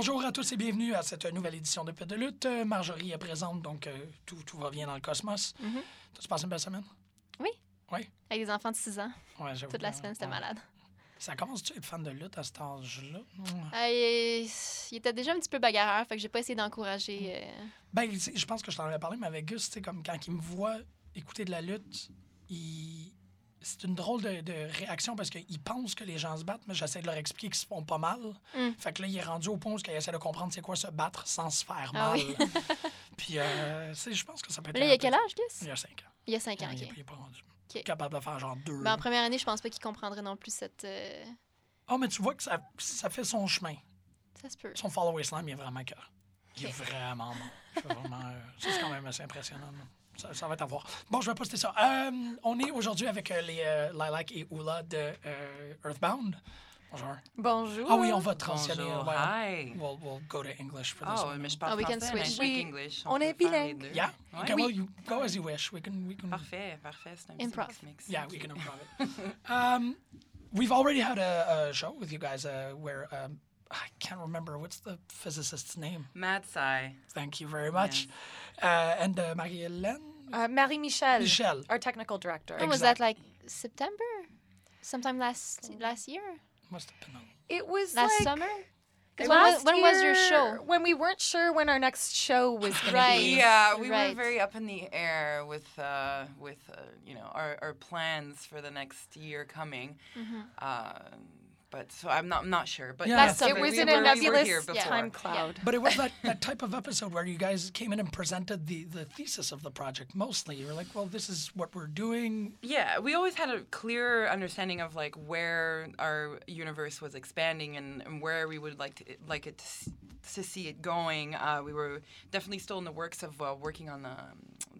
Bonjour à tous et bienvenue à cette nouvelle édition de Pute de lutte. Euh, Marjorie est présente, donc euh, tout, tout va bien dans le cosmos. T'as-tu passé une belle semaine? Oui. Oui? Avec des enfants de 6 ans. Ouais, j'avoue, Toute la semaine, c'était ouais. malade. Ça commence-tu à être fan de lutte à cet âge-là? Mm. Euh, il, il était déjà un petit peu bagarreur, fait que j'ai pas essayé d'encourager. euh, Ben, je pense que je t'en avais parlé, mais avec Gus, c'est comme quand il me voit écouter de la lutte, il... c'est une drôle de, de réaction parce qu'il pense que les gens se battent, mais j'essaie de leur expliquer qu'ils se font pas mal. Mm. Fait que là, il est rendu au point où il essaie de comprendre c'est quoi se battre sans se faire Ah mal. oui. Puis, euh, je pense que ça peut être. Là, il y a quel âge, Gus? Il y a 5 ans. Il y a 5 ans, Il est- ok. il est pas rendu Ok. capable de faire genre deux. Ben, en première année, je pense pas qu'il comprendrait non plus cette. euh, Oh, mais tu vois que ça, ça fait son chemin. Ça se peut. Son follow slam, il est vraiment cœur. Il est vraiment bon. Vraiment, euh, ça, c'est quand même assez impressionnant. là. Ça, ça va être à voir. Bon, je vais poster ça. Euh, on est aujourd'hui avec euh, les euh, Lilac et Oula de euh, Earthbound. Bonjour. Bonjour. Ah oui, on va transitionner. Bonjour, hi. We'll, we'll go to English for this Oh, one. mais je parle Ah, we can switch. Oui, English. on est bilingue. Yeah? Ouais. Okay, well, you go as you wish. We can, we can, Parfait, parfait. C'est un. Yeah, we can improv it. um, we've already had a, a show with you guys uh, where um, I can't remember what's the physicist's name. Mad Sci. Thank you very much. And uh, Marie-Hélène Uh, Marie Michel, Michel. our technical director. When was that, like, September? Sometime last last year? Must have been on. It was Last like summer? 'Cause it when, last was, when was your show? When we weren't sure when our next show was going Right. to be. Yeah, we Right. were very up in the air with uh, with uh, you know our, our plans for the next year coming. Mm-hmm. Uh, but so I'm not I'm not sure. But Yeah. yes, Last It was we in were, a we nebulous here before. time cloud. But it was that, that type of episode where you guys came in and presented the, the thesis of the project mostly. You were like, well, this is what we're doing. Yeah, we always had a clear understanding of like where our universe was expanding and, and where we would like to like it to, to see it going. Uh, we were definitely still in the works of uh, working on the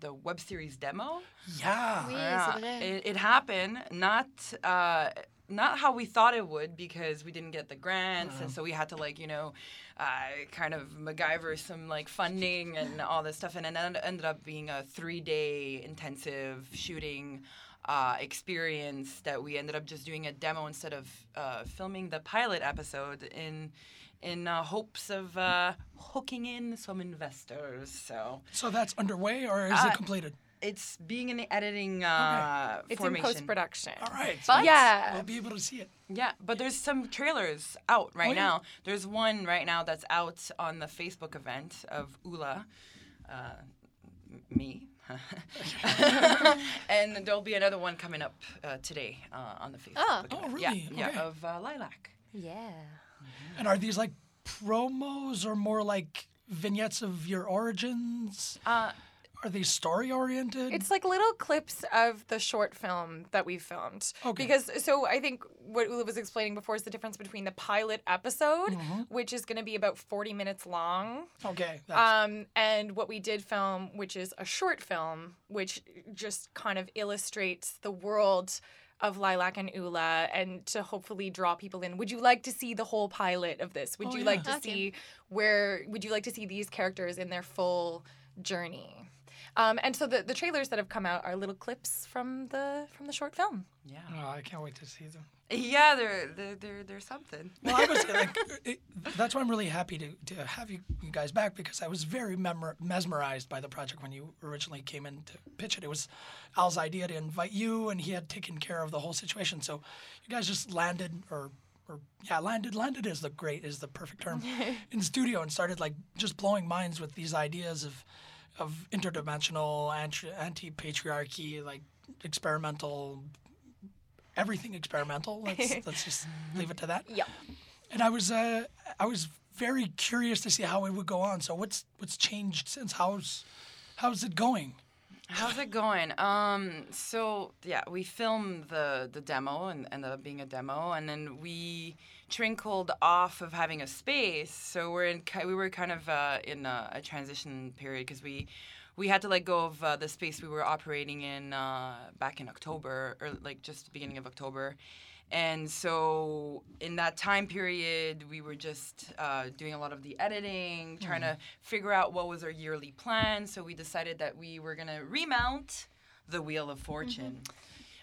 the web series demo. Yeah. Oui, Yeah, it, it happened not uh, not how we thought it would because we didn't get the grants and so we had to like you know uh, kind of MacGyver some like funding and all this stuff and it ended up being a three day intensive shooting. Uh, experience that we ended up just doing a demo instead of uh, filming the pilot episode in in uh, hopes of uh, hooking in some investors. So So that's underway or is Uh, it completed? It's being in the editing uh, It's in post production. All right. But Yeah. We'll be able to see it. yeah, but there's some trailers out right Oh, yeah. now. There's one right now that's out on the Facebook event of Ula, uh, me. and there'll be another one coming up uh, today uh, on the Facebook. Oh. event. Oh, Yeah, really? yeah, Okay. of uh, Lilac. Yeah. And are these like promos or more like vignettes of your origins? Uh, Are they story oriented? It's like little clips of the short film that we filmed. Okay. Because so I think what Ula was explaining before is the difference between the pilot episode, Mm-hmm. which is going to be about 40 minutes long, okay. That's, um, and what we did film, which is a short film, which just kind of illustrates the world of Lilac and Ula and to hopefully draw people in. Would you like to see the whole pilot of this? Would Oh, you yeah. like to Okay. see where would you like to see these characters in their full journey? Um, and so the, the trailers that have come out are little clips from the from the short film. yeah. oh, I can't wait to see them. Yeah, they're, they're, they're, they're something. Well, I was like, it, that's why I'm really happy to, to have you, you guys back because I was very memor- mesmerized by the project when you originally came in to pitch it. It was Al's idea to invite you, and he had taken care of the whole situation. So you guys just landed, or or yeah, landed landed is the great is the perfect term in studio and started like just blowing minds with these ideas of of interdimensional anti patriarchy, like experimental everything experimental. Let's let's just leave it to that. Yeah. And I was uh, I was very curious to see how it would go on. So what's what's changed since? How's how's it going? How's it going? Um, so yeah, we filmed the the demo and ended up being a demo, and then we trickled off of having a space. So we're in we were kind of uh, in a, a transition period because we we had to let go of uh, the space we were operating in uh, back in October or like just the beginning of October. And so, in that time period, we were just uh, doing a lot of the editing, trying to figure out what was our yearly plan. So, we decided that we were going to remount the Wheel of Fortune,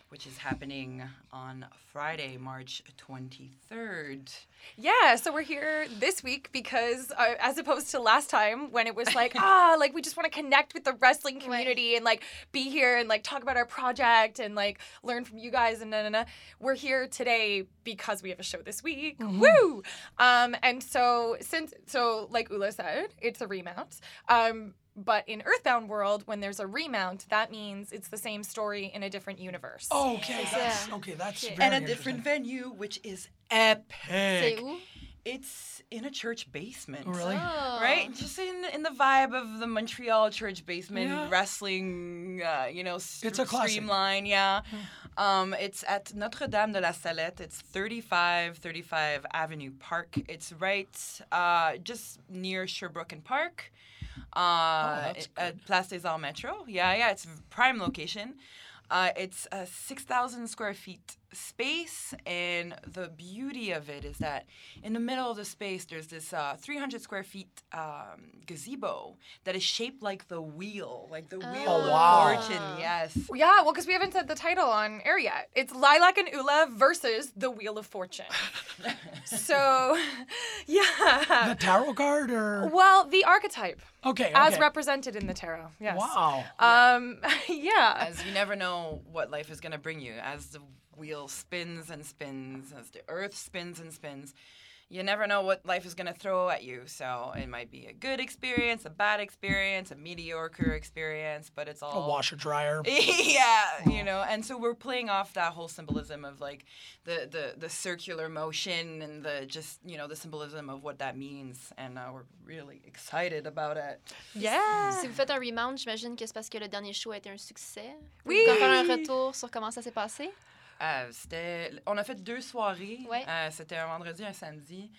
which is happening on Friday, March 23rd. Yeah, so we're here this week because, uh, as opposed to last time when it was like, ah, like we just want to connect with the wrestling community and like be here and like talk about our project and like learn from you guys and na na na. We're here today because we have a show this week. Woo! Um, and so since so like Ula said, it's a remount. Um, but in Earthbound world, when there's a remount, that means it's the same story in a different universe. Okay, that's Yeah. okay. That's Okay. very and a different venue, which is C'est epic. où? It's in a church basement. Oh, really? Oh. Right, just in in the vibe of the Montreal church basement Yeah. wrestling, uh, you know, st- It's a classic. streamline. Yeah, um, it's at Notre Dame de la Salette. It's 35 35 Avenue Park. It's right uh, just near Sherbrooke and Park, uh, that's at Place des Arts Metro. Yeah, yeah, it's prime location. Uh, it's a 6,000 square feet space, and the beauty of it is that in the middle of the space, there's this uh, 300 square feet um, gazebo that is shaped like the wheel, like the wheel Oh, of wow. fortune. Yes. Yeah, well, because we haven't said the title on air yet. It's Lilac and Ula versus the Wheel of Fortune. so, yeah. the tarot card or Well, the archetype okay, as represented in the tarot. Yes. Wow. Um, yeah. As you never know what life is going to bring you, as the wheel spins and spins, as the earth spins and spins, you never know what life is going to throw at you. So it might be a good experience, a bad experience, a mediocre experience, but it's all A washer dryer. yeah, you know, and so we're playing off that whole symbolism of like the the the circular motion and the just you know the symbolism of what that means, and uh, we're really excited about it. Yeah. Si vous faites un remount, j'imagine que c'est parce que le dernier show a été un succès. Oui. Vous pouvez faire un retour sur comment ça s'est passé? Euh, c'était, on a fait deux soirées. Ouais. Euh, c'était un vendredi, un samedi.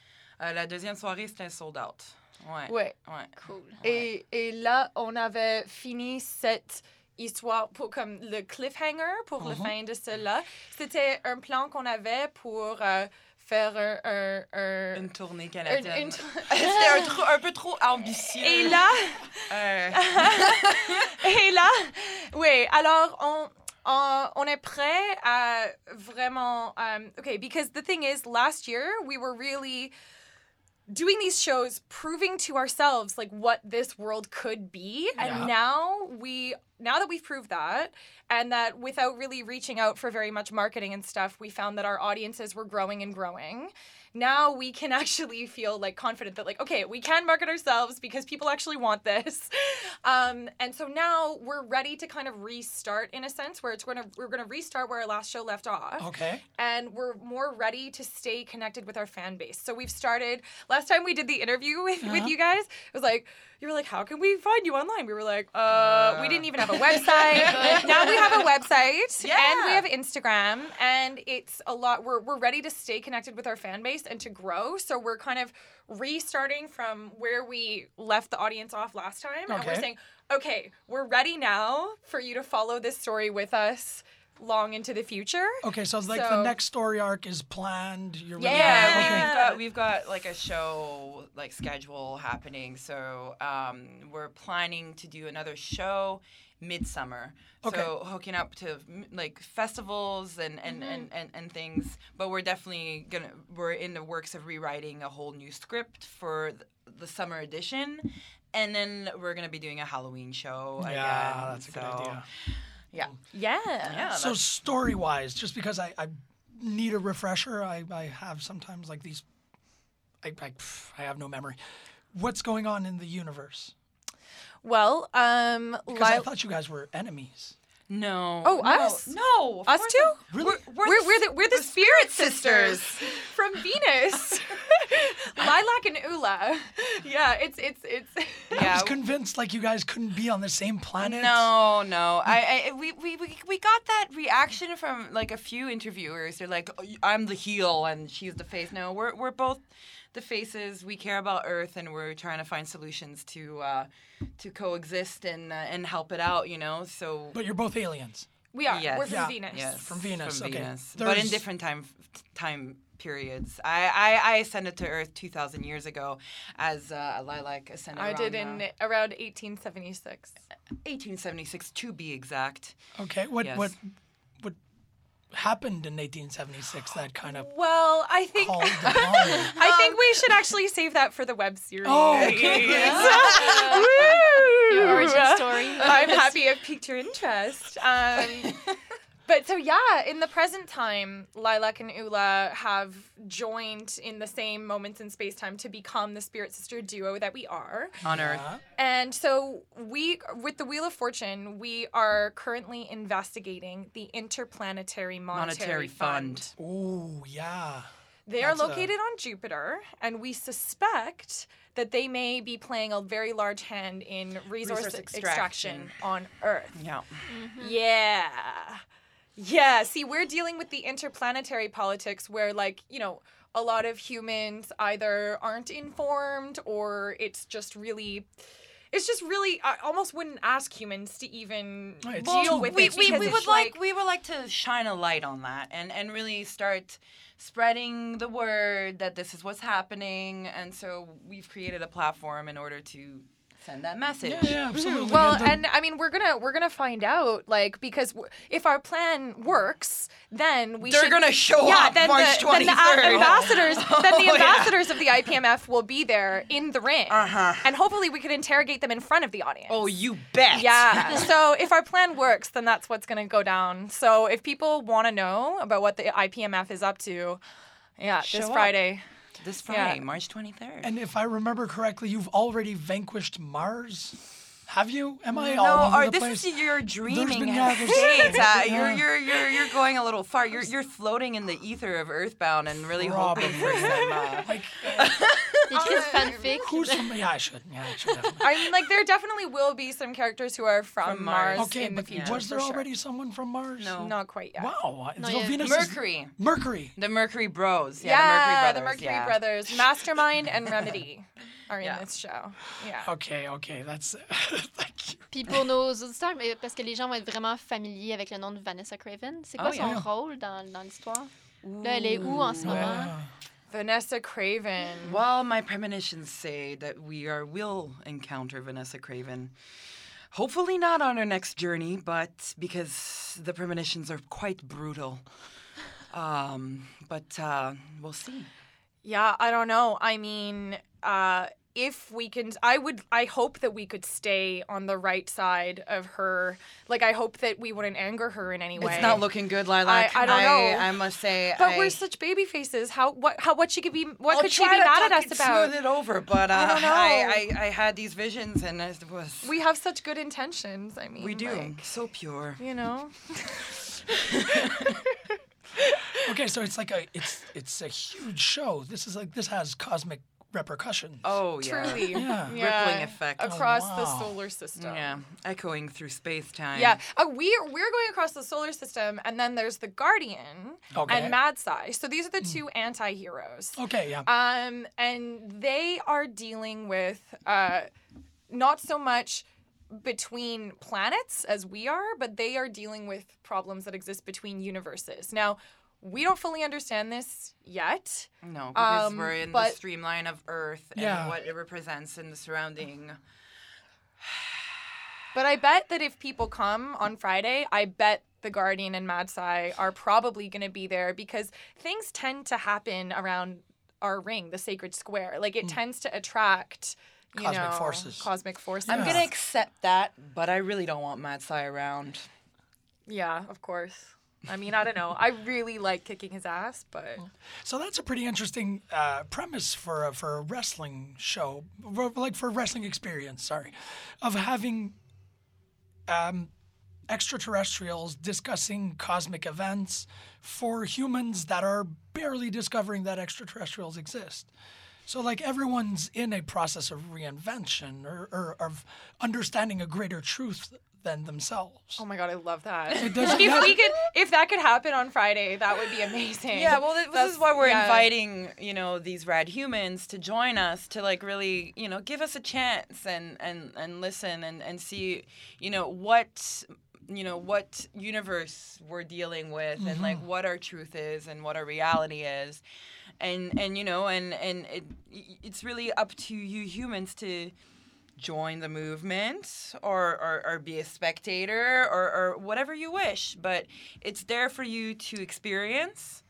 Euh, la deuxième soirée, c'était un sold out. Ouais. Ouais. Ouais. Cool. Et, et là, on avait fini cette histoire pour comme le cliffhanger pour Uh-huh. le fin de cela. C'était un plan qu'on avait pour faire un, un, un- Une tournée canadienne. une- c'était un, peu trop ambitieux. Et là, Euh, et là, oui, alors on, on, on est prêt à vraiment. Um, okay, because the thing is, last year we were really doing these shows proving to ourselves like what this world could be and Yeah. now we now that we've proved that and that without really reaching out for very much marketing and stuff we found that our audiences were growing and growing now we can actually feel like confident that like okay we can market ourselves because people actually want this um, and so now we're ready to kind of restart in a sense where it's going to we're going to restart where our last show left off Okay. and we're more ready to stay connected with our fan base. So we've started. Last time we did the interview with, with you guys, it was like you were like, "How can we find you online?" We were like, "Uh, we didn't even have a website. now we have a website and we have Instagram, and it's a lot. We're we're ready to stay connected with our fan base and to grow. So we're kind of restarting from where we left the audience off last time, and we're Okay. saying, "Okay, we're ready now for you to follow this story with us." Long into the future. Okay, so it's like the next story arc is planned. You're Yeah, Yeah. Okay. we've got we've got like a show like schedule happening. So um, we're planning to do another show midsummer. Okay. So hooking up to like festivals and and, and, and and things. But we're definitely gonna we're in the works of rewriting a whole new script for the summer edition. And then we're gonna be doing a Halloween show Yeah, again. that's a good idea. Yeah. Yeah. Yeah. So story wise, just because I, I need a refresher, I, I have sometimes like these. I, I, I have no memory. What's going on in the universe? Well, um, Because I thought you guys were enemies. No. Oh, no, us? No. of Us course too? Really? We're, we're, We're, we're the we're the, spirit, sisters. sisters from Venus. Lilac and Ula. Yeah, it's it's it's. I was convinced like you guys couldn't be on the same planet. No, no. I, I we, we, we, we got that reaction from like a few interviewers. They're like, "Oh, I'm the heel and she's the face. No, we're we're both the faces. We care about Earth and we're trying to find solutions to uh, to coexist and uh, and help it out. You know, so But you're both aliens. We are. Yes. We're from Yeah. Venus. yes, From Venus, from okay. Venus, but in different time time periods. I, I, I ascended to Earth 2,000 years ago, as uh, Lilac ascended. I did in uh, around 1876. 1876 to be exact. Okay. What Yes. what what happened in 1876 that kind of Well, I think called the bomb? I think we should actually save that for the web series. Oh, okay. Your origin story. I'm happy I've piqued your interest. Um, but so yeah, in the present time, Lilac and Ula have joined in the same moments in space time to become the spirit sister duo that we are. On Earth. Yeah. And so we, with the Wheel of Fortune, we are currently investigating the Interplanetary Monetary, Monetary Fund. Oh yeah. They are That's a- located on Jupiter, and we suspect that they may be playing a very large hand in resource, Resource extraction. extraction. on Earth. Yeah. Yeah. Yeah. See, we're dealing with the interplanetary politics where, like, you know, a lot of humans either aren't informed or it's just really. It's just really, I almost wouldn't ask humans to even deal with we, it. we, we would like, we would like to shine a light on that and, and really start spreading the word that this is what's happening and so we've created a platform in order to send that message Yeah, yeah, absolutely. Well, And the- and I mean, we're gonna we're gonna find out, like, because w- if our plan works, then we They're should, gonna show yeah, up then March the, then the a- 23rd. ambassadors, then the Oh, yeah. ambassadors of the IPMF will be there in the ring, Uh-huh. and hopefully we could interrogate them in front of the audience. oh you bet Yeah. so if our plan works, then that's what's going to go down. So if people want to know about what the IPMF is up to, yeah, Show this up. This friday Yeah. march 23rd And if I remember correctly, you've already vanquished Mars. Have you? Am I no, all over or the this place? is your dreaming been- state. Uh, yeah. you're, you're, you're, you're going a little far. You're, you're floating in the ether of Earthbound and really hoping for some. Uh, like, Écrit fanfic. who's from? Yeah, I should. Yeah, I should. Definitely. I mean, like there definitely will be some characters who are from, From Mars, Mars. Okay, in the but future. was there for sure. already someone from Mars? No. Not quite yet. Wow. Not so yet. Venus is- Mercury. Mercury. The Mercury Bros. Yeah, Yeah, the Mercury Brothers. the Mercury yeah. Brothers, Mastermind and Remedy are in Yeah. this show. Yeah. Okay, okay, that's. Thank you. Puis pour nos auditeurs, mais parce que les gens vont être vraiment familiers avec le nom de Vanessa Kraven, c'est quoi Oh, son yeah. rôle dans, dans l'histoire? Là, elle est où en ce moment? Vanessa Kraven. Well, my premonitions say that we are will encounter Vanessa Kraven. Hopefully not on our next journey, but because the premonitions are quite brutal. Um, but uh, we'll see. Yeah, I don't know. I mean, uh, if we can, I would, I hope that we could stay on the right side of her. Like, I hope that we wouldn't anger her in any way. It's not looking good, Lilac. I- I don't know. I must say. But I, we're such baby faces. How what how what she could be what I'll could she be mad at us about? Smooth it over, but uh, don't know. I, I, I had these visions, and it was. We have such good intentions. I mean, we do like, so pure. you know. Okay, so it's like a it's it's a huge show. This is like this has cosmic repercussions. Oh yeah. Truly. Yeah. Rippling effect. Oh, across the solar system. Yeah, echoing through space time. Yeah, uh, we we're going across the solar system, and then there's the Guardian Okay. and Mad Sci. So these are the two anti-heroes. Okay, yeah. Um, and they are dealing with uh, not so much between planets as we are, but they are dealing with problems that exist between universes. Now, we don't fully understand this yet. No, because Um, we're in but- the streamline of Earth and Yeah. what it represents in the surrounding. But I bet that if people come on Friday, I bet the Guardian and Mad Sci are probably going to be there because things tend to happen around our ring, the sacred square. Like it tends to attract, you Cosmic know, forces. Cosmic forces. I'm Yeah. gonna accept that, but I really don't want Mad Sci around. Yeah, of course. I mean, I don't know. I really like kicking his ass, but So that's a pretty interesting uh, premise for a, for a wrestling show, like for a wrestling experience. Sorry, of having um, extraterrestrials discussing cosmic events for humans that are barely discovering that extraterrestrials exist. So, like, everyone's in a process of reinvention or, or of understanding a greater truth than themselves. Oh my god, I love that. doesn't- if yeah. we could, if that could happen on Friday, that would be amazing. Yeah, well, this, this is why we're yeah. inviting, you know, these rad humans to join us to like really, you know, give us a chance and and and listen and and see, you know, what you know what universe we're dealing with and like mm-hmm. what our truth is and what our reality is and and you know and and it it's really up to you humans to join the movement or, or, or be a spectator or, or whatever you wish but it's there for you to experience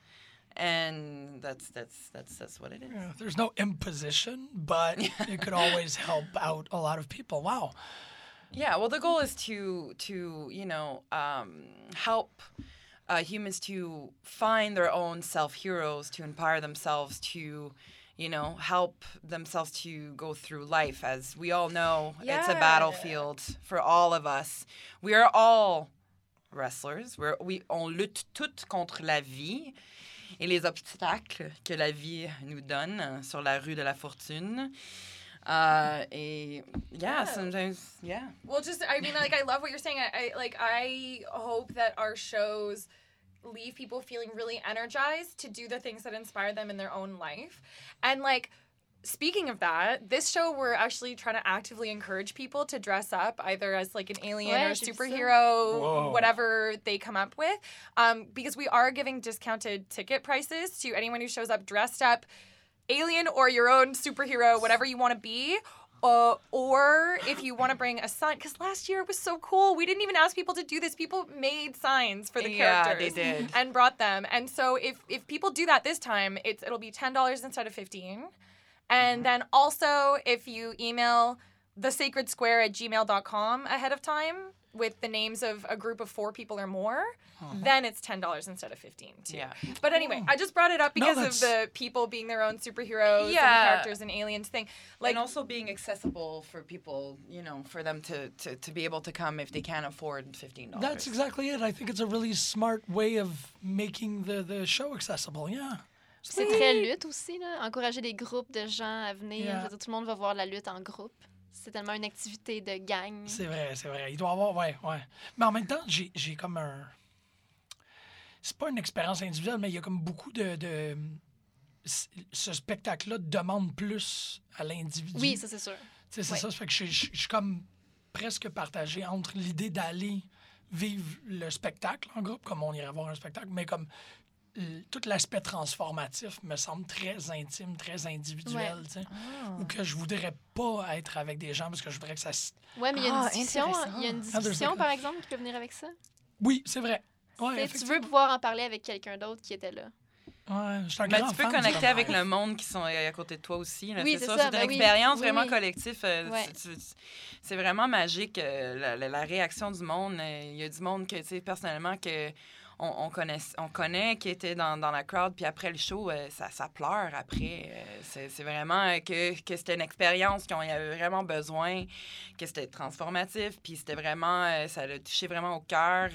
and that's that's that's that's what it is Yeah, there's no imposition, but it could always help out a lot of people. Wow. Yeah well the goal is to to you know um, help uh, humans to find their own self heroes to empower themselves to you know help themselves to go through life. As we all know it's a battlefield for all of us. We are all wrestlers. We're, we on lutte toutes contre la vie et les obstacles que la vie nous donne euh, sur la rue de la fortune uh, et yeah, sometimes yeah Well, just I mean, like I love what you're saying. I, I like I hope that our shows leave people feeling really energized to do the things that inspire them in their own life, and like. Speaking of that, this show we're actually trying to actively encourage people to dress up either as like an alien Ouais, or j'ai vu ça. superhero, Whoa. whatever they come up with, um, because we are giving discounted ticket prices to anyone who shows up dressed up alien or your own superhero, whatever you want to be. Uh, or if you want to bring a sign, because last year it was so cool. We didn't even ask people to do this. People made signs for the Yeah, characters they did. and brought them. And so if if people do that this time, it's it'll be ten dollars instead of fifteen. And then also if you email the sacred square at gmail.com ahead of time with the names of a group of four people or more, then it's ten dollars instead of fifteen too. Yeah. But anyway, I just brought it up No, because of the people being their own superheroes Yeah. and characters and aliens thing. Like and also being accessible for people, you know, for them to, to, to be able to come if they can't afford fifteen dollars. That's exactly it. I think it's a really smart way of making the, the show accessible. Yeah. C'est très lutte aussi, là. Encourager des groupes de gens à venir. Yeah. Je veux dire, tout le monde va voir la lutte en groupe. C'est tellement une activité de gang. C'est vrai, c'est vrai. Il doit y avoir, ouais, ouais. Mais en même temps, j'ai comme un. C'est pas une expérience individuelle, mais il y a comme beaucoup de. de... Ce spectacle-là demande plus à l'individu. Oui, ça c'est sûr. C'est ouais. ça. Ça fait que je suis comme presque partagé entre l'idée d'aller vivre le spectacle en groupe, comme on irait voir un spectacle, mais comme tout l'aspect transformatif me semble très intime, très individuel, tu sais. Ou que je voudrais pas être avec des gens parce que je voudrais que ça se Ouais, mais il y a une Ah, discussion, intéressant. il y a une Ah, discussion like- par exemple, qui peut venir avec ça? Oui, c'est vrai. Ouais, Tu veux pouvoir en parler avec quelqu'un d'autre qui était là. Ouais, je suis un Ben, grand tu peux fan connecter avec le monde qui sont à côté de toi aussi. là, Oui, c'est ça. ça, C'est ben une oui. expérience Oui, vraiment oui. collective. euh, Ouais. c'est- vraiment magique, euh, la, la- la réaction du monde. Euh, Il y a du monde que, tu sais, personnellement, que on, on connaît, on connaît qui était dans, dans la crowd, puis après le show, euh, ça, ça pleure après. Euh, c'est vraiment euh, que, que c'était une expérience qu'on y avait vraiment besoin, que c'était transformatif, puis c'était vraiment, ça l'a touché vraiment au cœur.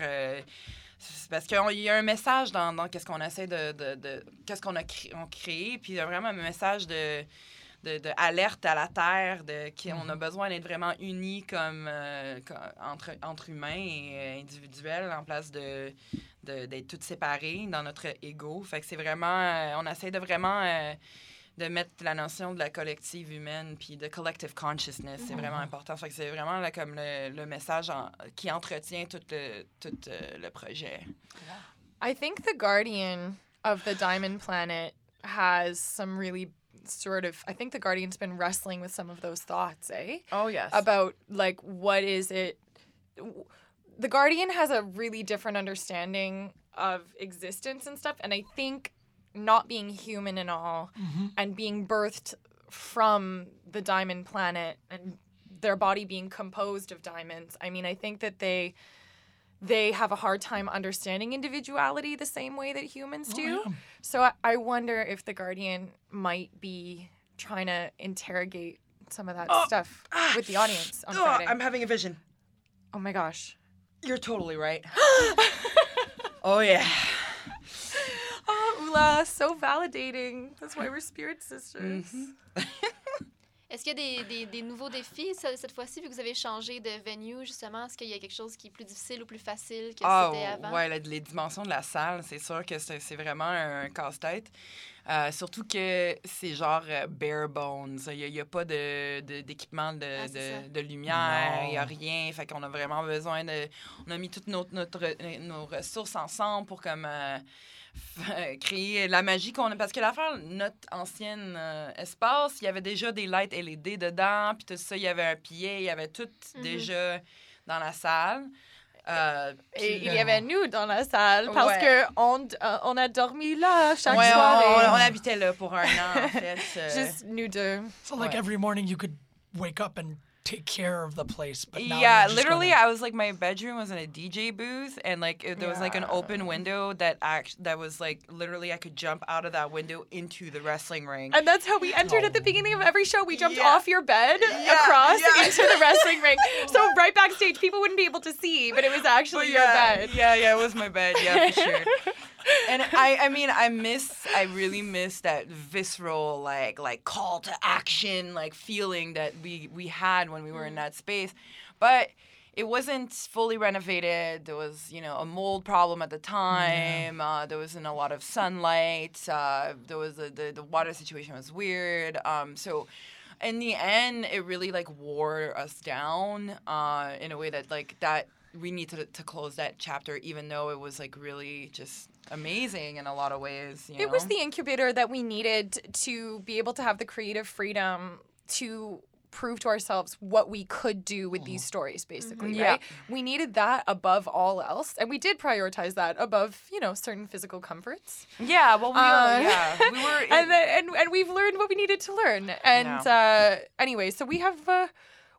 parce qu'il y a un message dans, dans qu'est-ce qu'on essaie de, de, de- qu'est-ce qu'on a cré- on créé, puis il y a vraiment un message de, de, de alerte à la terre, de qu'on a besoin d'être vraiment unis comme, euh, co- entre, entre humains et individuels en place de- d'être tous séparés dans notre ego. Fait que c'est vraiment, euh, on essaie de vraiment euh, de mettre la notion de la collective humaine puis de collective consciousness. C'est vraiment important. Fait que c'est vraiment là, comme le, le message en- qui entretient tout le, tout euh, le projet. I think the Guardian of the Diamond Planet has some really sort of I think the Guardian's been wrestling with some of those thoughts, eh? Oh yes. About like what is it the Guardian has a really different understanding of existence and stuff and I think not being human and all mm-hmm. and being birthed from the diamond planet and their body being composed of diamonds. I mean, I think that they they have a hard time understanding individuality the same way that humans oh, do. yeah. So I, I wonder if the Guardian might be trying to interrogate some of that oh, stuff with the ah, audience on Oh, Friday. I'm having a vision. oh my gosh. You're totally right. oh yeah. Oh, Ula, so validating. That's why we're spirit sisters. Mm-hmm. Est-ce qu'il y a des, des, des nouveaux défis ce- cette fois-ci, vu que vous avez changé de venue, justement? Est-ce qu'il y a quelque chose qui est plus difficile ou plus facile que Ah, c'était avant? ouais, la- les dimensions de la salle, c'est sûr que c'est c'est vraiment un casse-tête. Euh, surtout que c'est genre euh, bare bones. Il n'y a, pas de- de- d'équipement de, Ah, c'est ça. de, de lumière, il n'y a rien. Fait qu'on a vraiment besoin de. On a mis toutes nos, notre, nos ressources ensemble pour comme. euh, créer la magie qu'on a. Parce que l'affaire, notre ancienne euh, espace, il y avait déjà des lights LED dedans, puis tout ça, il y avait un pied, il y avait tout Mhm. déjà dans la salle. Euh, Et il y avait nous dans la salle parce Ouais. que on, euh, on a dormi là chaque Ouais, on, soirée. on- on habitait là pour un an, en fait. Juste nous deux. So like Ouais. every morning you could wake up and take care of the place, but now yeah, literally, gonna- I was like, my bedroom was in a DJ booth, and like it- there was like an open window that act that was like literally I could jump out of that window into the wrestling ring. And that's how we entered at the beginning of every show. We jumped Yeah. off your bed Yeah, across yeah. into the wrestling ring. So right backstage, people wouldn't be able to see, but it was actually But your yeah, bed. yeah, yeah, it was my bed, yeah, for sure. and I, I mean, I miss, I really miss that visceral, like, like call to action, like feeling that we we had when we were in that space, but it wasn't fully renovated. There was, you know, a mold problem at the time. Uh, there wasn't a lot of sunlight. Uh, there was a, the the water situation was weird. Um, so. In the end, it really like wore us down uh, in a way that like that we need to, to close that chapter, even though it was like really just amazing in a lot of ways. You It was the incubator that we needed to be able to have the creative freedom to prove to ourselves what we could do with these stories basically Yeah. right we needed that above all else and we did prioritize that above you know certain physical comforts yeah. Well, we Uh, yeah we were and, then, and and we've learned what we needed to learn and uh anyway so we have uh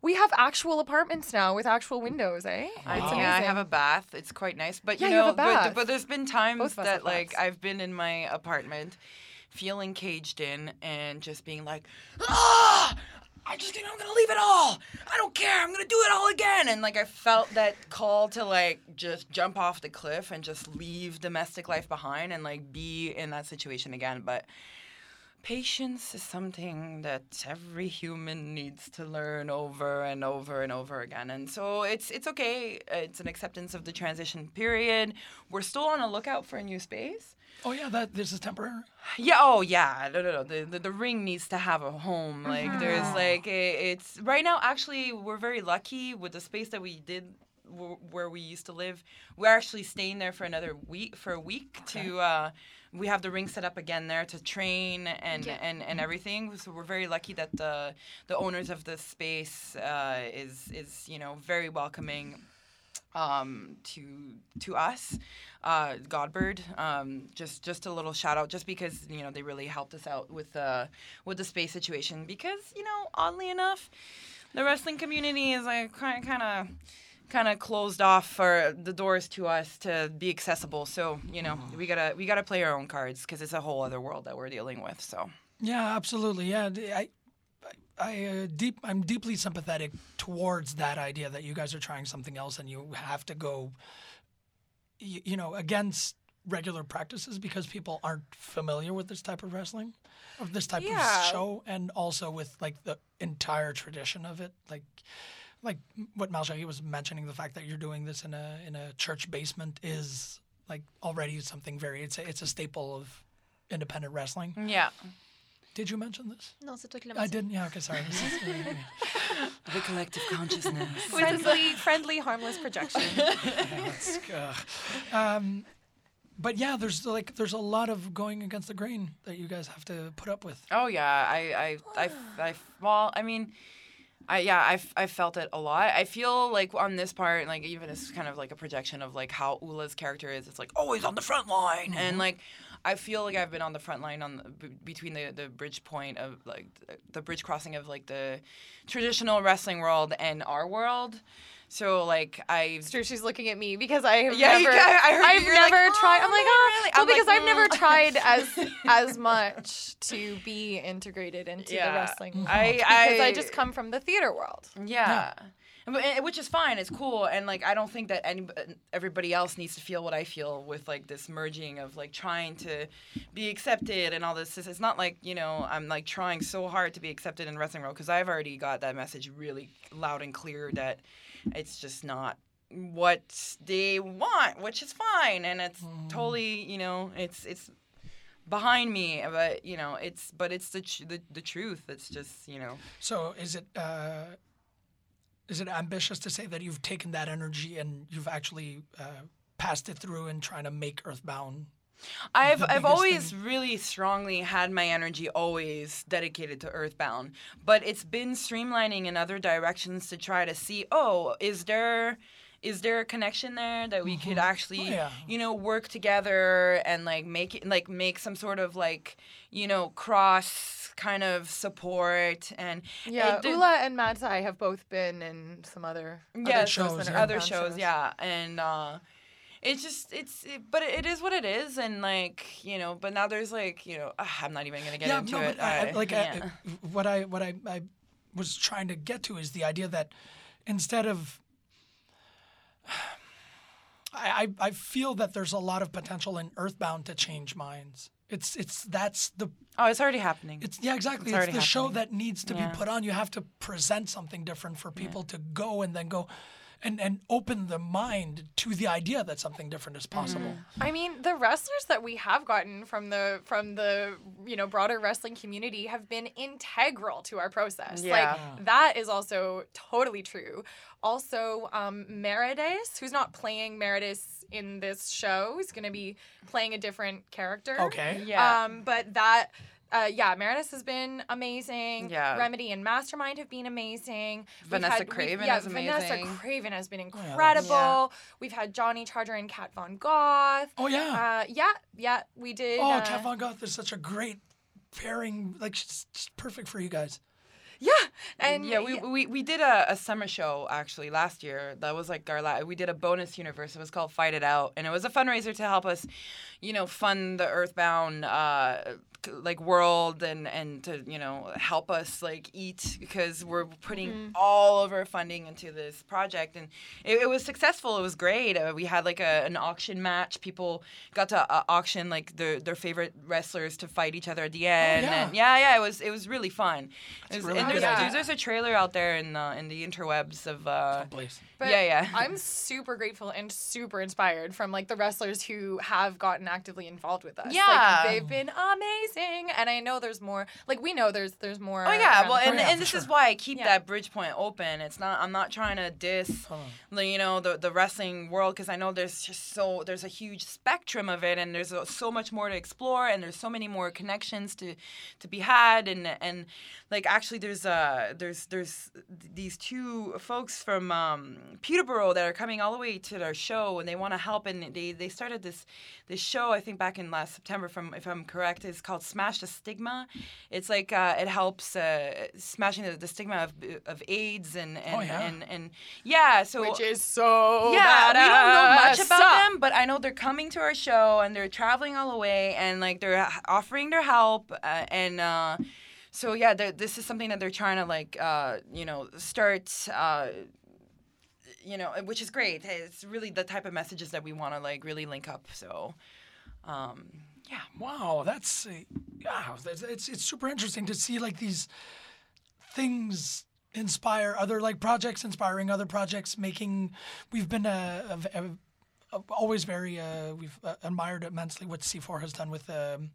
we have actual apartments now with actual windows eh I, It's yeah, I have a bath. It's quite nice, but you Yeah, you know, have a bath. But, but there's been times Both of us that like baths. I've been in my apartment, feeling caged in, and just being like, ah, I just think I'm gonna leave it all. I don't care. I'm gonna do it all again. And like I felt that call to like just jump off the cliff and just leave domestic life behind and like be in that situation again, but. Patience is something that every human needs to learn over and over and over again. And so it's it's okay. It's an acceptance of the transition period. We're still on a lookout for a new space. Oh yeah, that this is temporary. Yeah. Oh, yeah. No, no, no. The, the, the ring needs to have a home. Like there's uh-huh. like a, it's right now. Actually, we're very lucky with the space that we did wh- where we used to live. We're actually staying there for another week for a week to. Uh, we have the ring set up again there to train and Yeah. and, and everything. So we're very lucky that the the owners of the space uh, is is you know very welcoming um, to to us, uh, Godbird. Um, just just a little shout out, just because you know they really helped us out with the with the space situation. Because you know, oddly enough, the wrestling community is like kind kind of kind of closed off for the doors to us to be accessible. So you know, we gotta we gotta play our own cards because it's a whole other world that we're dealing with. So Yeah, absolutely. Yeah, I I uh, deep, I'm deeply sympathetic towards that idea that you guys are trying something else and you have to go, you, you know, against regular practices because people aren't familiar with this type of wrestling, of this type Yeah. of show, and also with like the entire tradition of it, like. Like what Malshagi was mentioning, the fact that you're doing this in a in a church basement is like already something very. It's a, it's a staple of independent wrestling. yeah, Did you mention this? No, c'est toi qui l'as I didn't. Yeah. Okay. Sorry. This is- yeah, the collective consciousness. friendly friendly harmless projection let's. Um, but yeah, there's like there's a lot of going against the grain that you guys have to put up with. Oh yeah, I, I, I, I, well, I mean, I yeah, I, I felt it a lot. I feel like on this part, like even it's kind of like a projection of like how Ula's character is. It's like always on the front line, and mm-hmm. like I feel like I've been on the front line on the, b- between the the bridge point of like the bridge crossing of like the traditional wrestling world and our world. So like I It's true. She's looking at me because I have Yeah, never. I- I heard I've you, you're like, never "Oh, tried. I'm like, oh, really?" well, I'm like, because I've never "Mm." tried as as much to be integrated into Yeah. the wrestling mm-hmm. world I- because I, I- just come from the theater world. Yeah. But, and- which is fine. It's cool, and like I don't think that any uh, everybody else needs to feel what I feel with like this merging of like trying to be accepted and all this. It's not like you know I'm like trying so hard to be accepted in wrestling world because I've already got that message really loud and clear that it's just not what they want, which is fine, and it's totally you know it's it's behind me, but you know it's but it's the tr- the, the truth. It's just you know. So is it uh, is it ambitious to say that you've taken that energy and you've actually uh, passed it through and trying to make Earthbound? I've I've always thing? really strongly had my energy always dedicated to Earthbound, but it's been streamlining in other directions to try to see, oh, is there is there a connection there that we could actually Oh, yeah. you know work together and like make it like make some sort of like you know cross kind of support and Yeah, it- Ula and Mad Sci have both been in some other yeah, other shows, yeah. other Earthbound shows, yeah, and uh, it's just it's it, but it is what it is, and like you know, but now there's like you know, ah, I'm not even gonna get yeah, into no, it. but I, I- like yeah. I, what I what I, I was trying to get to is the idea that instead of I, I I feel that there's a lot of potential in Earthbound to change minds. It's it's that's the oh, it's already happening. It's yeah, exactly. It's It's, the show that needs to Yeah. be put on. You have to present something different for people to go and then go and, and open the mind to the idea that something different is possible. Mm-hmm. I mean, the wrestlers that we have gotten from the from the you know broader wrestling community have been integral to our process. Yeah. Like that is also totally true. Also, um, Meredith, who's not playing Meredith in this show, is going to be playing a different character. Okay. Yeah. Um, but that. Uh, yeah, Meredith has been amazing. Yeah. Remedy and Mastermind have been amazing. We've Vanessa we've- Kraven yeah, is Vanessa. Kraven has been yeah, that's- incredible. We've had Johnny Charger and Kat Von Goth. Oh yeah. Uh, yeah, yeah, we did. oh, uh, Kat Von Goth is such a great pairing. Like she's just perfect for you guys. Yeah, and yeah, we, we, we did a, a summer show actually last year. That was like our la- we did a bonus universe. It was called Fight It Out, and it was a fundraiser to help us, you know, fund the Earthbound uh, like world and and to you know help us like eat because we're putting all of our funding into this project, and it, it was successful. It was great. Uh, we had like a, an auction match. People got to uh, auction like their their favorite wrestlers to fight each other at the end. yeah. And yeah, yeah, it was it was really fun. It was, really and there's, idea. there's, there's a trailer out there in the in the interwebs of uh, Please. But yeah, yeah. I'm super grateful and super inspired from like the wrestlers who have gotten actively involved with us. Yeah. like, they've been amazing, and I know there's more. Like we know there's there's more. Oh yeah, around well, and, and this sure. is why I keep Yeah. that bridge point open. It's not I'm not trying to diss, the, you know, the the wrestling world because I know there's just so there's a huge spectrum of it, and there's uh, so much more to explore, and there's so many more connections to to be had, and and like actually there's uh there's there's these two folks from um, Peterborough that are coming all the way to their show, and they want to help, and they they started this this show I think back in last September, from if I'm correct, it's called Smash the Stigma. It's like uh, it helps uh, smashing the, the stigma of, of AIDS and and, Oh, yeah. and and yeah. So which is so yeah, we don't know much badass. about them, but I know they're coming to our show and they're traveling all the way and like they're offering their help uh, and. Uh, so yeah, this is something that they're trying to like, uh, you know, start, uh, you know, which is great. It's really the type of messages that we want to like really link up. So, um, yeah. Wow, that's uh, yeah, it's, it's super interesting to see like these things inspire other like projects, inspiring other projects, making. We've been uh, a, a, a, always very uh, we've uh, admired immensely what C4 has done with um,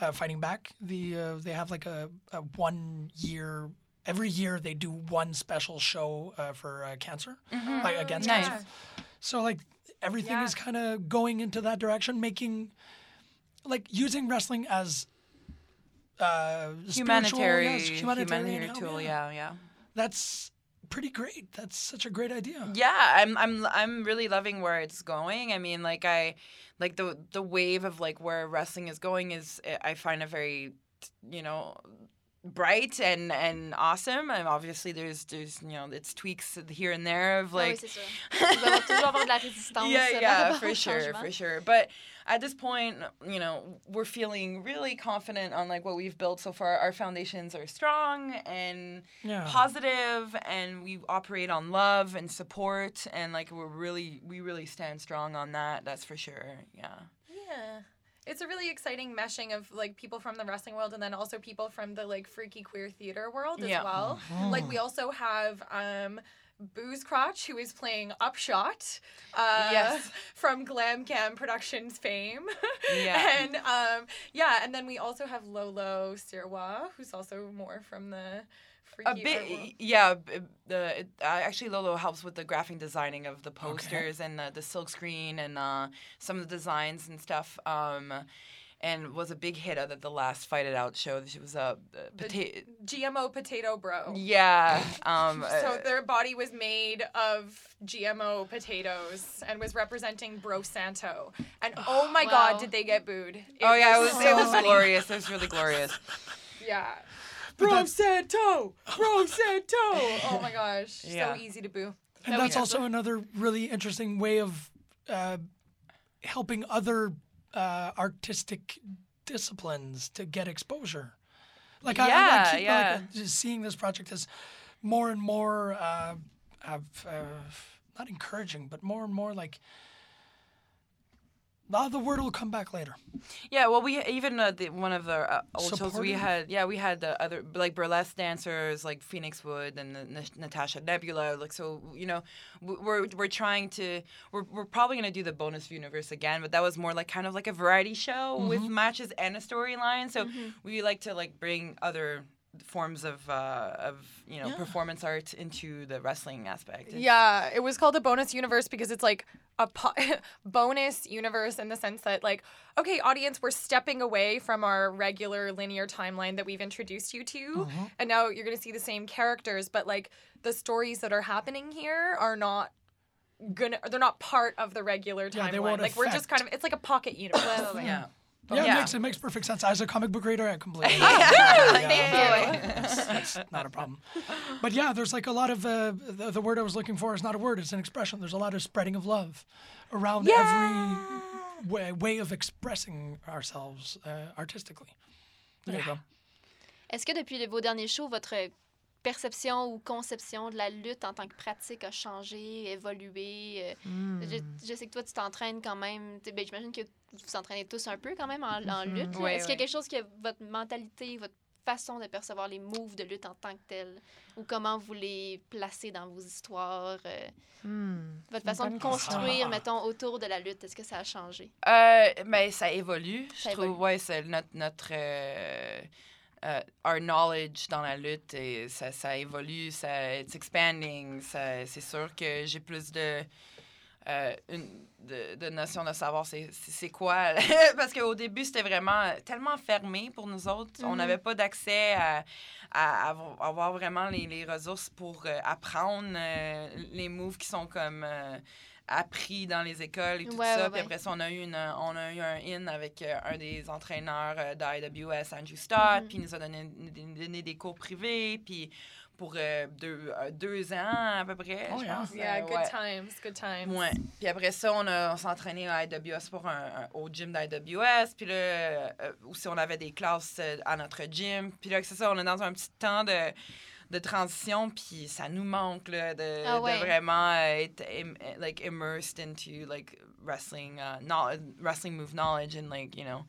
uh, Fighting Back. The uh, they have like a, a one year. Every year they do one special show uh, for uh, cancer, like against Nice. cancer. So like everything Yeah. is kind of going into that direction, making like using wrestling as uh, Humanitarian, yes, humanitarian, humanitarian tool. Yeah, yeah. That's pretty great. That's such a great idea. Yeah, I'm I'm I'm really loving where it's going. I mean, like I like the the wave of like where wrestling is going is I find it very you know bright and and awesome. And obviously, there's there's you know it's tweaks here and there of Ah like c'est sûr. Il va y avoir toujours avoir de la résistance. yeah, yeah, for sure, for sure. But at this point, you know, we're feeling really confident on like what we've built so far. Our foundations are strong and Yeah. positive, and we operate on love and support, and like we're really, we really stand strong on that. That's for sure. Yeah. Yeah. It's a really exciting meshing of like people from the wrestling world and then also people from the like freaky queer theater world as Yeah. well. Like we also have um Booze Crotch, who is playing Upshot, uh, Yes. from Glam Cam Productions fame. Yeah. and um, yeah, and then we also have Lolo Sirwa, who's also more from the freaky A bit, yeah. The it, uh, actually Lolo helps with the graphic designing of the posters and the, the silk screen and uh, some of the designs and stuff. Um, and was a big hit at the last Fight It Out show. She was a uh, potato. GMO Potato Bro. Yeah. Um, So uh, their body was made of GMO potatoes and was representing Bro Santo. And oh my Wow. God, did they get booed? It oh yeah, it was it was glorious. It was really glorious. Yeah. But Bro that's- Santo! Bro Santo! Oh my gosh. Yeah. So easy to boo. And that's also another really interesting way of uh, helping other uh, artistic disciplines to get exposure. Like I, I, I Yeah, keep yeah. like, uh, just seeing this project as more and more uh, of, uh, not encouraging, but more and more like. Ah, the word will come back later. Yeah, well, we even uh, the, one of the uh, old shows we had. Yeah, we had the other like burlesque dancers like Phoenix Wood and the, N- Natasha Nebula. Like so, you know, we're we're trying to we're we're probably gonna do the bonus universe again, but that was more like kind of like a variety show with matches and a storyline. So we like to like bring other forms of uh, of you know performance art into the wrestling aspect. It's- Yeah, it was called a bonus universe because it's like a po- bonus universe in the sense that like okay, audience, we're stepping away from our regular linear timeline that we've introduced you to, and now you're going to see the same characters, but like the stories that are happening here are not gonna they're not part of the regular Yeah, they timeline. won't like we're just kind of it's like a pocket universe. Yeah. Yeah, Yeah. It, makes, it makes perfect sense. As a comic book reader, I completely. That's, that's not a problem. But yeah, there's like a lot of uh, the, the word I was looking for is not a word; it's an expression. There's a lot of spreading of love around every way, way of expressing ourselves uh, artistically. There you go. Est-ce que depuis vos derniers shows, votre perception ou conception de la lutte en tant que pratique a changé, évolué? euh, Hmm. Je, je sais que toi, tu t'entraînes quand même. Ben, J'imagine que vous vous entraînez tous un peu quand même en, en lutte. Ouais, Est-ce qu'il y a quelque chose que votre mentalité, votre façon de percevoir les moves de lutte en tant que telle, ou comment vous les placez dans vos histoires, euh, votre façon de construire, mettons, autour de la lutte, est-ce que ça a changé? Euh, mais ça évolue. Je Ça trouve, évolue. ouais, c'est notre, notre euh, euh, our knowledge dans la lutte, et ça, ça évolue, ça, it's expanding. ça- C'est sûr que j'ai plus de, euh, une, de, de notion de savoir c'est, quoi. Parce qu'au début, c'était vraiment tellement fermé pour nous autres. On n'avait pas d'accès à, à avoir- avoir vraiment les, les ressources pour euh, apprendre euh, les moves qui sont comme euh, appris dans les écoles et tout Ouais, ça. ouais, Puis après ça, on a eu, une, on a eu un in avec euh, un des entraîneurs euh, d'IWS, Andrew Stott, Mhm. puis il nous a donné, donné des cours privés, puis pour euh, deux, euh, deux ans à peu près, Oh, je yeah. pense. Yeah, euh, good ouais. times, good times. Ouais. Puis après ça, on, a- on s'est entraîné à IWS pour un, un- au gym d'IWS. Puis là, aussi, on avait des classes à notre gym. Puis là, c'est ça, on est dans un petit temps de, de transition. Puis ça nous manque là, de, Ah ouais. de vraiment être im- like, immersed into like, wrestling, uh, wrestling move knowledge and like, you know.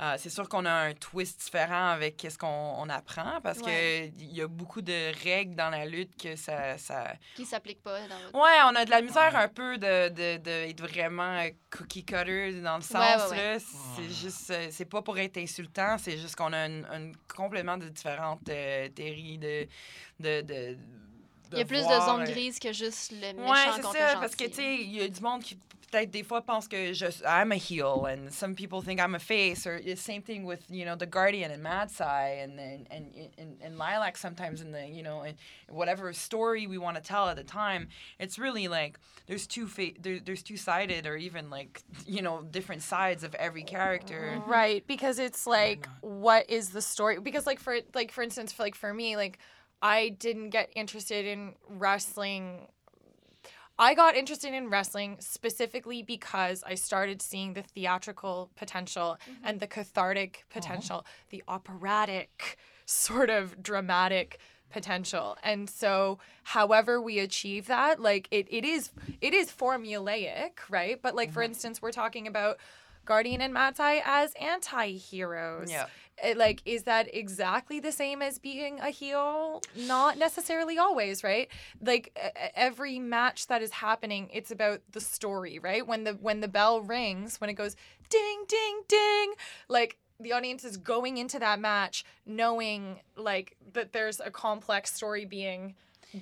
Euh, c'est sûr qu'on a un twist différent avec ce qu'on on apprend parce Ouais. que il y a beaucoup de règles dans la lutte que ça, ça, Qui s'applique pas dans votre... Ouais, on a de la misère un peu de, de, de être vraiment euh, cookie cutter dans le sens Ouais, ouais, ouais. là. C'est juste, euh, c'est pas pour être insultant, c'est juste qu'on a une, une complètement de différentes euh, théories de, de, de, Il y a plus de zones grises que juste le méchant Ouais, c'est contre ça, le parce que, gentil. tu sais, il y a du monde qui peut-être des fois pensent que je, I'm a heel, and some people think I'm a face, or the same thing with you know the Guardian and Mad Sci and and and, and, and Lilac. Sometimes in the you know in whatever story we want to tell at the time, it's really like there's two fa- there, there's two sided or even like you know different sides of every character. right because it's like what is the story because like for like for instance for like for me like i didn't get interested in wrestling i got interested in wrestling specifically because i started seeing the theatrical potential mm-hmm. and the cathartic potential the operatic sort of dramatic potential. And so however we achieve that like it, it is it is formulaic right? But like for mm-hmm. instance we're talking about guardian and Mad Sci as anti-heroes. Yeah. It, like is that exactly the same as being a heel? Not necessarily always right? Like every match that is happening it's about the story right? When the when the bell rings when it goes ding ding ding like the audience is going into that match knowing like that there's a complex story being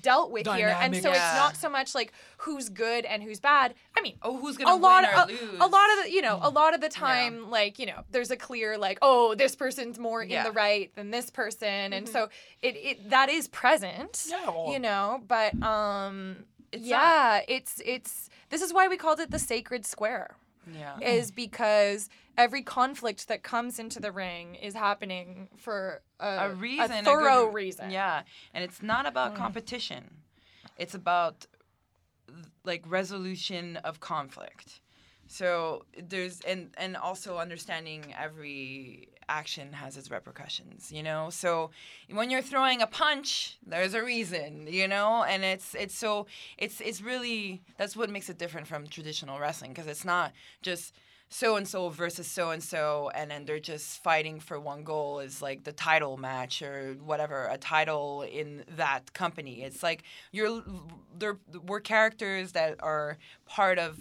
dealt with here. And Dynamic. so it's not so much like who's good and who's bad. I mean Oh, who's gonna a lot win of or a, lose? a lot of the you know a lot of the time like you know there's a clear like oh this person's more in the right than this person. And so it, it that is present Yeah, well- you know but um It's yeah it's it's this is why we called it the sacred square yeah. is because every conflict that comes into the ring is happening for a, a reason, a thorough good- reason. Yeah, and it's not about mm. competition. It's about like resolution of conflict. So there's and and also understanding every action has its repercussions, you know. So when you're throwing a punch, there's a reason, you know, and it's it's so it's it's really that's what makes it different from traditional wrestling because it's not just so and so versus so and so and then they're just fighting for one goal is like the title match or whatever a title in that company it's like you're they're we're characters that are part of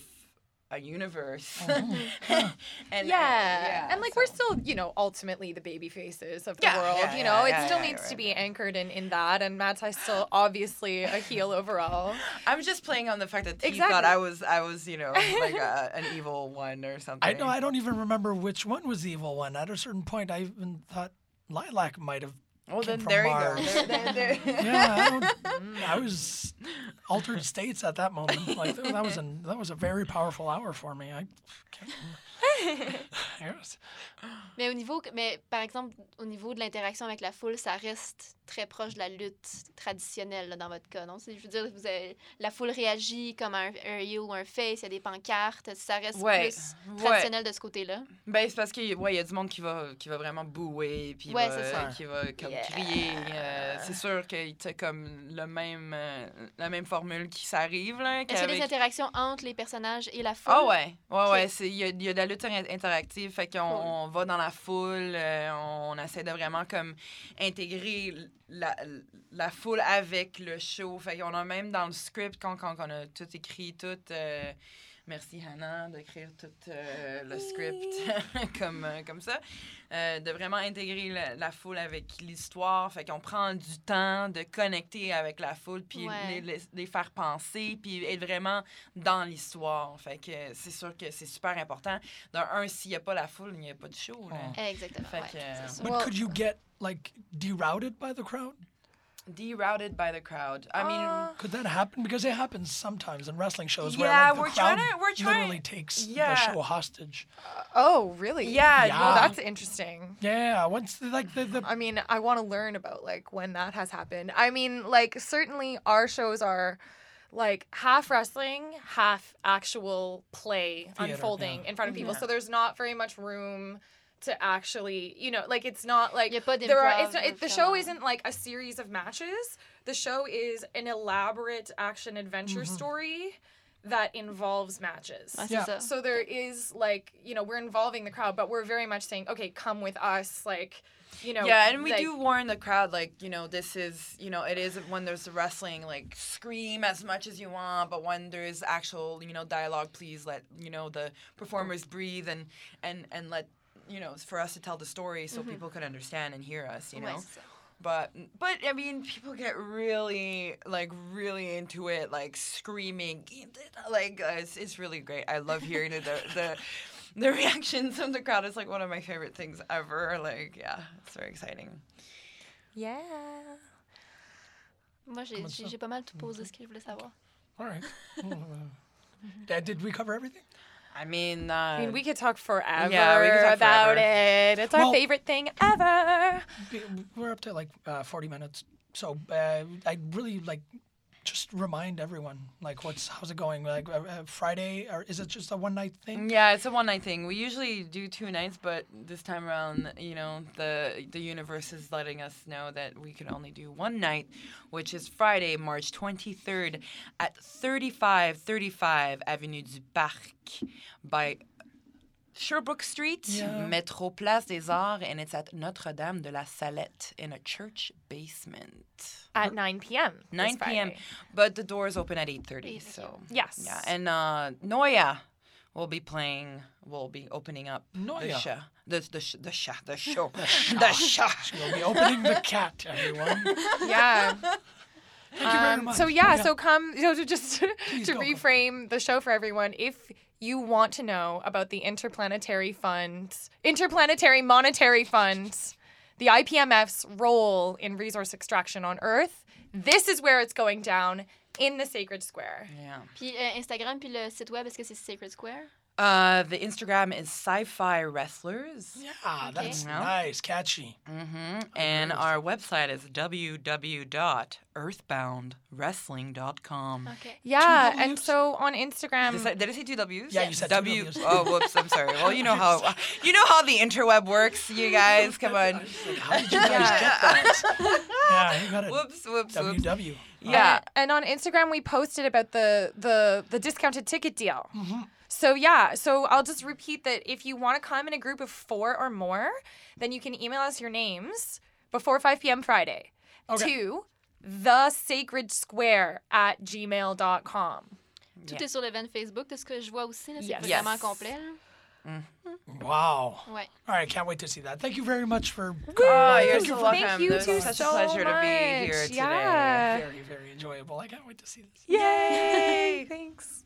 a universe oh, and uh, and- Yeah. and like we're still, you know, ultimately the baby faces of the Yeah, world. yeah, you know, yeah, it still yeah, needs yeah, to be right. anchored in, in that. And Matt's still obviously a heel overall. i'm just playing on the fact that he Exactly. thought i was i was you know like uh, a, an evil one or something I know. I don't even remember which one was the evil one. At a certain point, I even thought Lilac might have. Well came then from there you go There- there- there- Yeah, I, don't, I was altered states at that moment. Like that was a that was a very powerful hour for me. I can't remember. Yes. Mais au niveau, mais par exemple, au niveau de l'interaction avec la foule, ça reste très proche de la lutte traditionnelle là, dans votre cas, non? C'est- Je veux dire, vous avez, la foule réagit comme un, un heel ou un face, il y a des pancartes, ça reste Ouais, plus ouais. traditionnel de ce côté-là? Ben, c'est parce qu'il ouais, y a du monde qui va, qui va vraiment bouer, puis Ouais, va- c'est ça. qui va comme Yeah. crier. euh, c'est sûr que tu comme le même, euh, la même formule qui s'arrive. là, Est-ce qu'il y a des interactions entre les personnages et la foule? Ah ouais, ouais, ouais. c'est- Il y a, il y a de la lutte in- interactive, fait qu'on on va dans la foule, euh, on essaie de vraiment comme intégrer la, la foule avec le show. Fait qu'on a même dans le script, quand, quand on a tout écrit, tout... euh, Merci Hannah d'écrire tout euh, le script comme, euh, comme ça. Euh, de vraiment intégrer la, la foule avec l'histoire. Fait qu'on prend du temps de connecter avec la foule, puis Ouais. les, les- les faire penser, puis être vraiment dans l'histoire. Fait que c'est sûr que c'est super important. D'un un, s'il n'y a pas la foule, il n'y a pas de show. là. Exactement. Fait ouais, que, euh. But could you get like derouted by the crowd? Derouted by the crowd. I mean, Uh, Could that happen? Because it happens sometimes in wrestling shows Yeah, where like, the we're crowd trying to- we're trying- literally takes Yeah. the show hostage. oh, really? yeah, Yeah. Well, well, that's interesting. Yeah, once like the, the I mean, I want to learn about like when that has happened. I mean, like certainly our shows are like half wrestling, half actual play Theater, unfolding yeah. in front of people. Yeah. So there's not very much room to actually, you know, like it's not like Y a there are. It's not, it, the show isn't like a series of matches. The show is an elaborate action adventure mm-hmm. story that involves matches. Yeah. ça. So there is like, you know, we're involving the crowd, but we're very much saying, okay, come with us, like, you know. yeah, and we like- do warn the crowd, like, you know, this is, you know, it is when there's wrestling, like, scream as much as you want, but when there's actual, you know, dialogue, please let, you know, the performers breathe and, and, and let, you know, for us to tell the story so people can understand and hear us, you know? c'est. But but I mean, people get really like really into it, like screaming, like uh, it's, it's really great. I love hearing it. The the the reactions from the crowd is like one of my favorite things ever. Like yeah, it's very exciting. Yeah. Moi, j'ai j'ai- j'ai pas mal tout posé ce que je voulais savoir. All right. Well, uh, did we cover everything? I mean, uh, I mean, we could talk forever Yeah, we could talk about forever. it. It's our Well- favorite thing ever. We're up to like uh, 40 minutes. So uh, I'd really like just remind everyone like what's how's it going like uh, uh, Friday or is it just a one night thing? Yeah, it's a one night thing. We usually do two nights, but this time around, you know, the the universe is letting us know that we can only do one night, which is Friday, March 23rd at 3535 Avenue du Parc by Sherbrooke Street, Yeah. Metro Place des Arts, and it's at Notre Dame de la Salette in a church basement. At 9 p.m. 9 p.m. But the doors open at 8:30. 8:30. So Yes. yeah, and uh, Noya will be playing. Will be opening up the show. The the sh- the show. The show. the show. We'll be opening the cat, everyone. Yeah. Thank you very Um, much. so yeah, so come you know to just Please to go, go. reframe the show for everyone. If you want to know about the interplanetary funds, interplanetary monetary funds, the IPMF's role in resource extraction on Earth, this is where it's going down in the sacred square. Yeah. Puis euh, Instagram, puis le site web, est-ce que c'est Sacred Square? Uh, the Instagram is Sci-Fi Wrestlers. yeah, that's Yeah. nice, catchy. hmm And our website is www.earthboundwrestling.com. OK. Yeah, Two and Ws? so on Instagram, Did I, did I say two W's? Yeah, you said two W. Ws. Oh, whoops! I'm sorry. Well, you know how you know how the interweb works, you guys. Come on. How did you guys get that? Yeah, you got it. Whoops! Whoops! Whoops! WW. Yeah. and on Instagram we posted about the the the discounted ticket deal. So yeah, so I'll just repeat that if you want to come in a group of four or more, then you can email us your names before 5 p.m. Friday Okay. to the sacred square at gmail.com. Tout Yeah. est sur l'événement Facebook, de ce que je vois aussi. là, C'est Yes. vraiment Yes. complet. là. Mm-hmm. Wow. Ouais. All right, can't wait to see that. Thank you very much for Oh, you're Thank so you welcome. Thank you It's too such so a pleasure to be here today. Yeah. Very, very enjoyable. I can't wait to see this. Yay! Thanks.